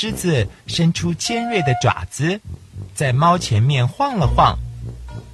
狮子伸出尖锐的爪子，在猫前面晃了晃，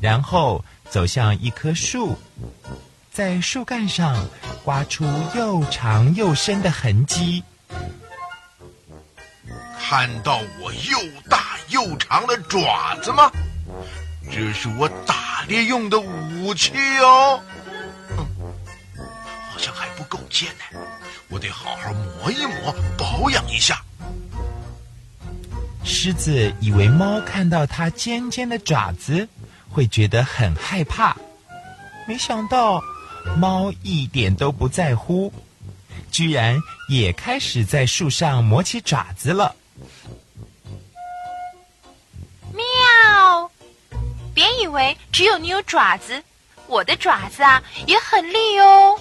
然后走向一棵树。在树干上刮出又长又深的痕迹。看到我又大又长的爪子吗？这是我打猎用的武器哦。好像还不够尖呢，我得好好磨一磨，保养一下。狮子以为猫看到它尖尖的爪子会觉得很害怕，没想到。猫一点都不在乎，居然也开始在树上磨起爪子了。喵！别以为只有你有爪子，我的爪子啊也很利哦。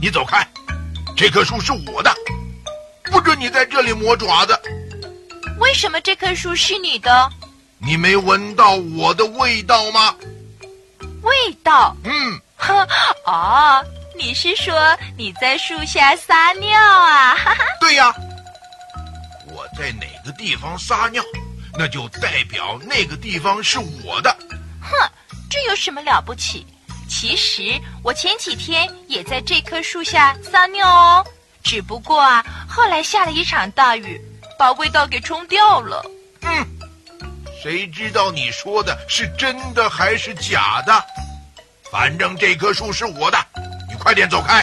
你走开！这棵树是我的，不准你在这里磨爪子。为什么这棵树是你的？你没闻到我的味道吗？味道？嗯。呵，哦，你是说你在树下撒尿啊？哈哈。对呀，我在哪个地方撒尿，那就代表那个地方是我的。哼，这有什么了不起？其实我前几天也在这棵树下撒尿哦，只不过啊，后来下了一场大雨，把味道给冲掉了。嗯，谁知道你说的是真的还是假的？反正这棵树是我的，你快点走开。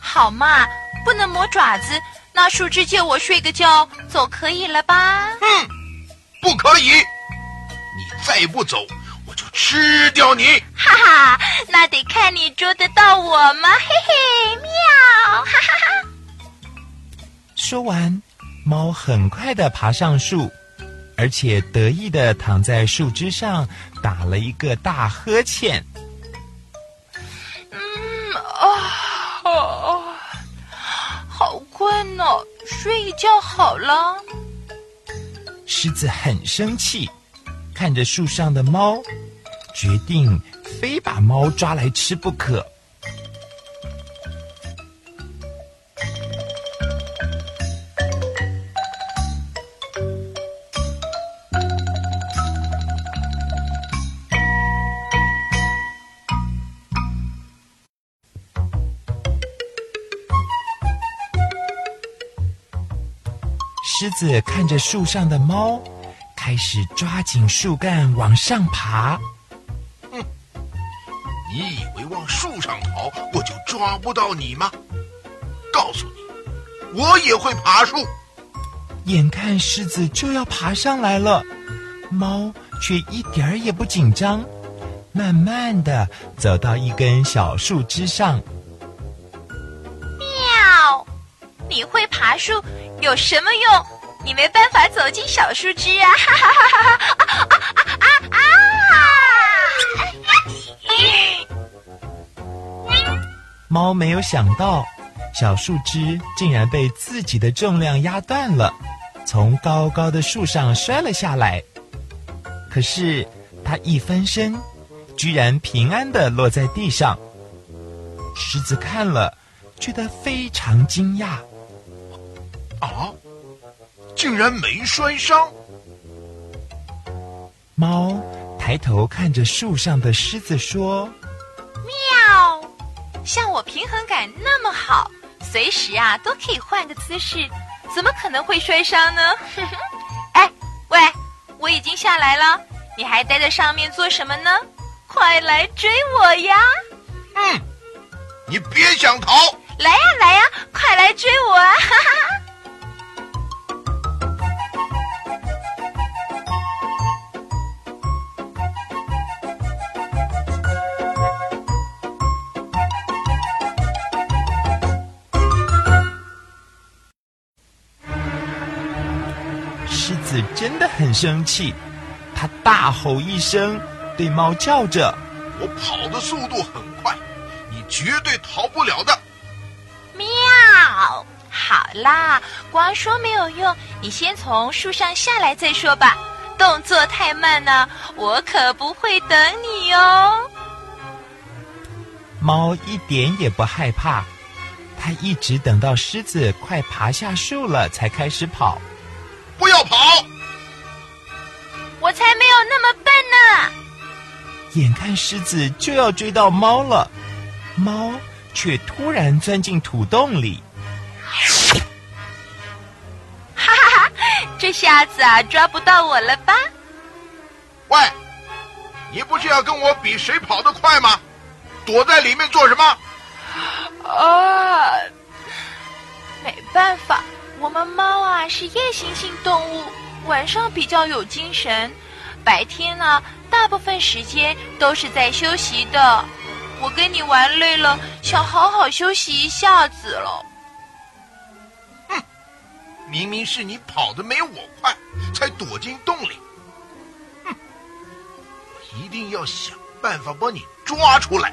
好嘛，不能磨爪子，那树枝借我睡个觉，总可以了吧？嗯，不可以，你再不走。吃掉你！哈哈，那得看你捉得到我吗？嘿嘿，喵！哈哈哈。说完，猫很快的爬上树，而且得意的躺在树枝上，打了一个大呵欠。嗯啊啊，好困哦，睡一觉好了。狮子很生气，看着树上的猫。决定非把猫抓来吃不可。狮子看着树上的猫，开始抓紧树干往上爬。你以为往树上跑我就抓不到你吗？告诉你，我也会爬树。眼看狮子就要爬上来了，猫却一点儿也不紧张，慢慢的走到一根小树枝上。喵！你会爬树有什么用？你没办法走进小树枝啊！哈哈哈哈哈！啊啊啊啊猫没有想到，小树枝竟然被自己的重量压断了，从高高的树上摔了下来。可是它一翻身，居然平安的落在地上。狮子看了，觉得非常惊讶。啊，竟然没摔伤！猫抬头看着树上的狮子说：“喵。”像我平衡感那么好，随时啊都可以换个姿势，怎么可能会摔伤呢？哎，喂，我已经下来了，你还待在上面做什么呢？快来追我呀！嗯，你别想逃！来呀来呀，快来追我啊！哈哈。子真的很生气，他大吼一声，对猫叫着。我跑的速度很快，你绝对逃不了的。喵！好啦，光说没有用，你先从树上下来再说吧。动作太慢了，我可不会等你哦。猫一点也不害怕，它一直等到狮子快爬下树了，才开始跑。不要跑！我才没有那么笨呢。眼看狮子就要追到猫了，猫却突然钻进土洞里。哈哈哈！这下子啊，抓不到我了吧？喂，你不是要跟我比谁跑得快吗？躲在里面做什么？啊，没办法，我们猫啊是夜行性动物，晚上比较有精神，白天呢。大部分时间都是在休息的，我跟你玩累了，想好好休息一下子了。哼，明明是你跑的没我快，才躲进洞里。哼，我一定要想办法把你抓出来。